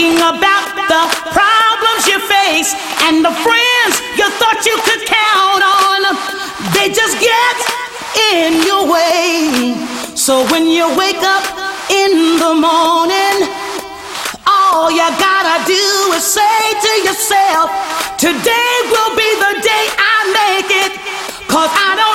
thinking about the problems you face and the friends you thought you could count on. They just get in your way. So when you wake up in the morning, all you gotta do is say to yourself, Today will be the day I make it, cause I don't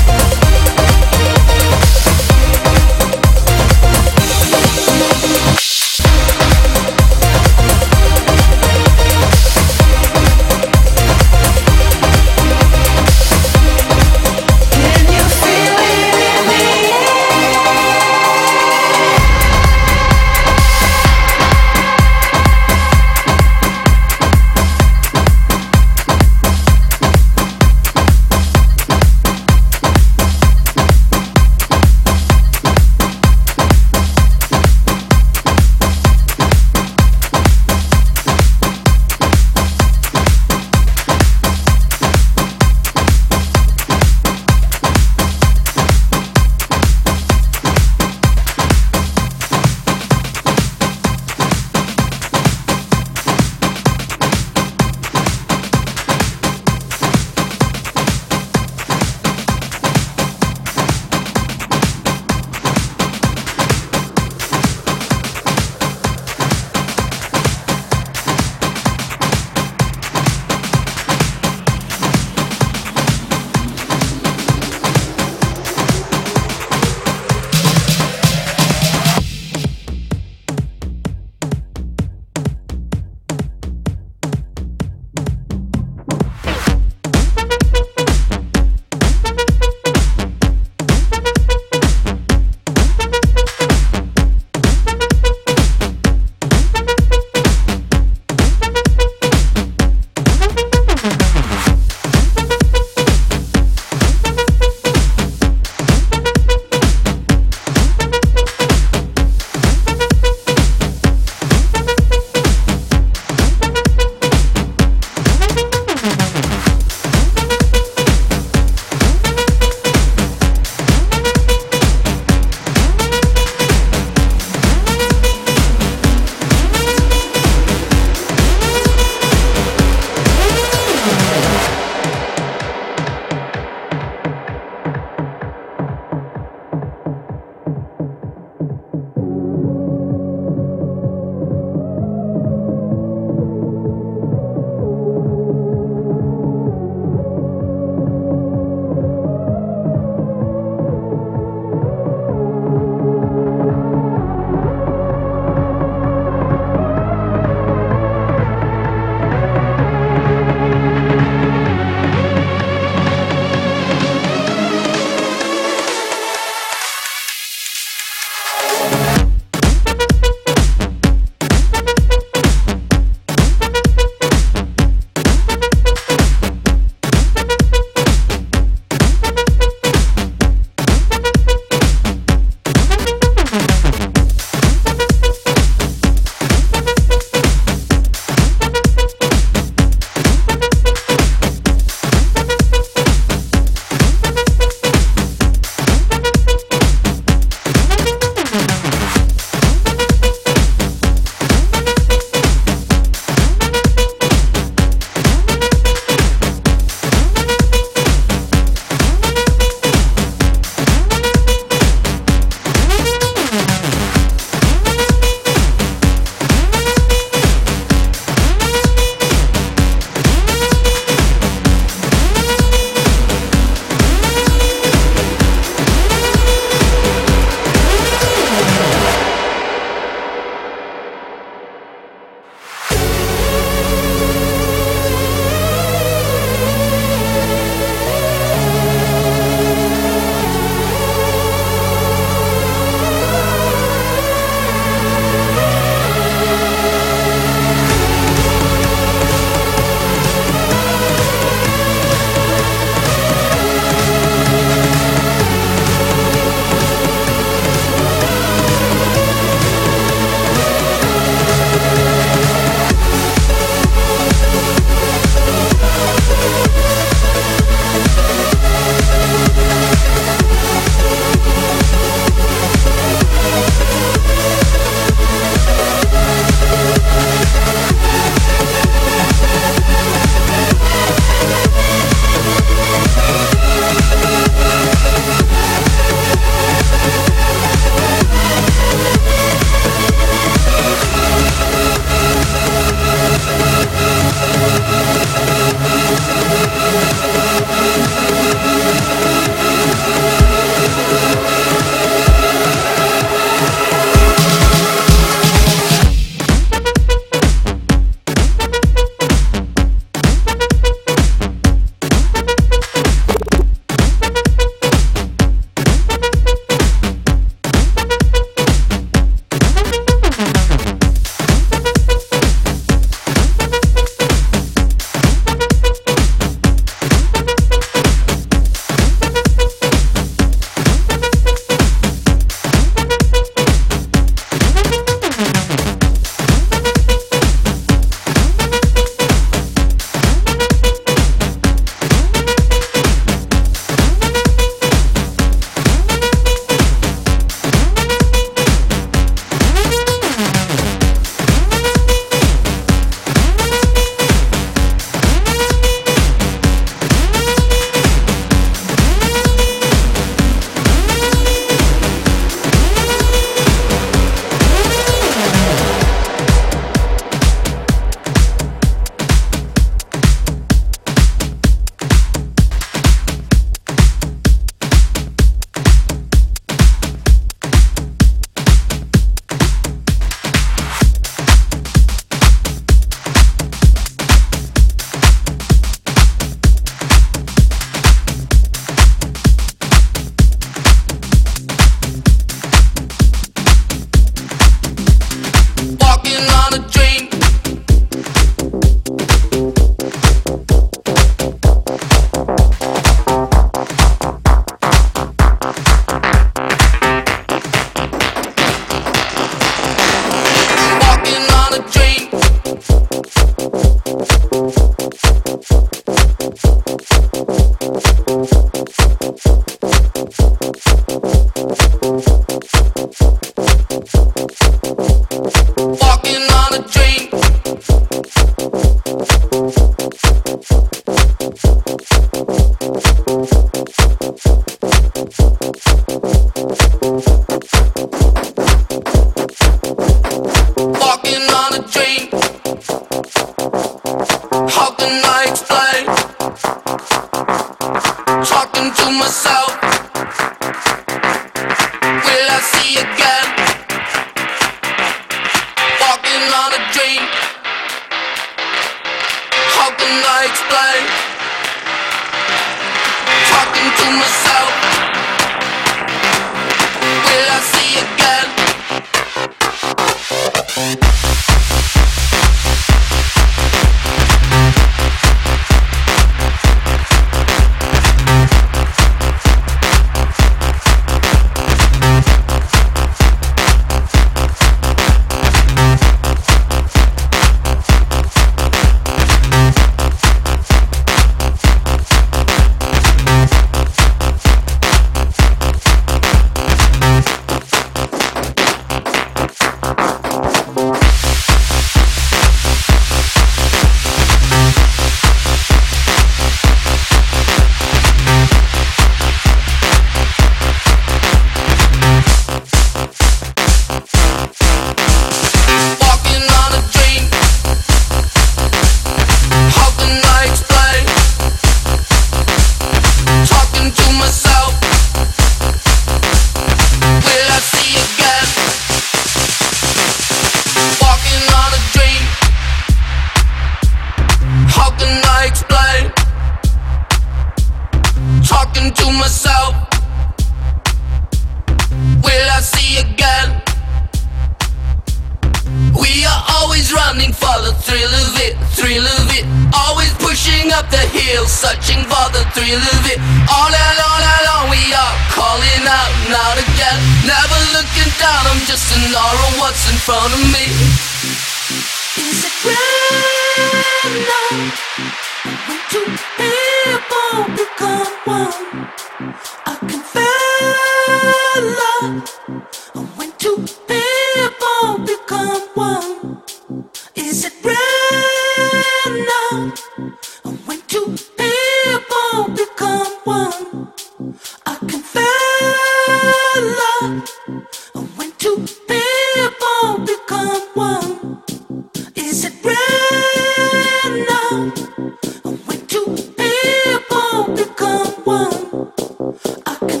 running